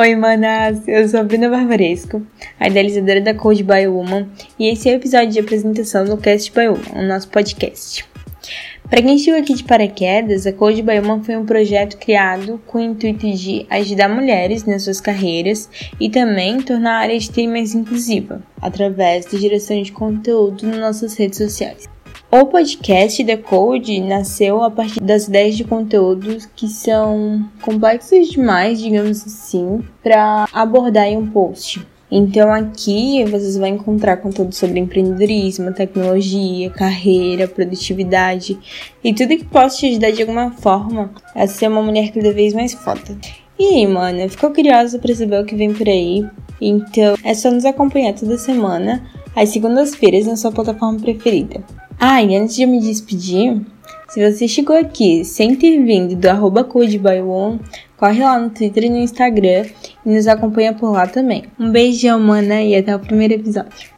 Oi, manas! Eu sou a Bruna Barbaresco, a idealizadora da Code by Woman, e esse é o episódio de apresentação do Cast by Woman, o nosso podcast. Para quem chegou aqui de paraquedas, a Code by Woman foi um projeto criado com o intuito de ajudar mulheres nas suas carreiras e também tornar a área de TI mais inclusiva, através da geração de conteúdo nas nossas redes sociais. O podcast The Code nasceu a partir das ideias de conteúdos que são complexos demais, digamos assim, para abordar em um post. Então aqui vocês vão encontrar conteúdo sobre empreendedorismo, tecnologia, carreira, produtividade e tudo que possa te ajudar de alguma forma a ser uma mulher cada vez mais foda. E aí, mano, ficou curiosa para saber o que vem por aí? Então é só nos acompanhar toda semana, às segundas-feiras, na sua plataforma preferida. Ah, e antes de eu me despedir, se você chegou aqui sem ter vindo do arroba CodeByOne, corre lá no Twitter e no Instagram e nos acompanha por lá também. Um beijão, mana, e até o primeiro episódio.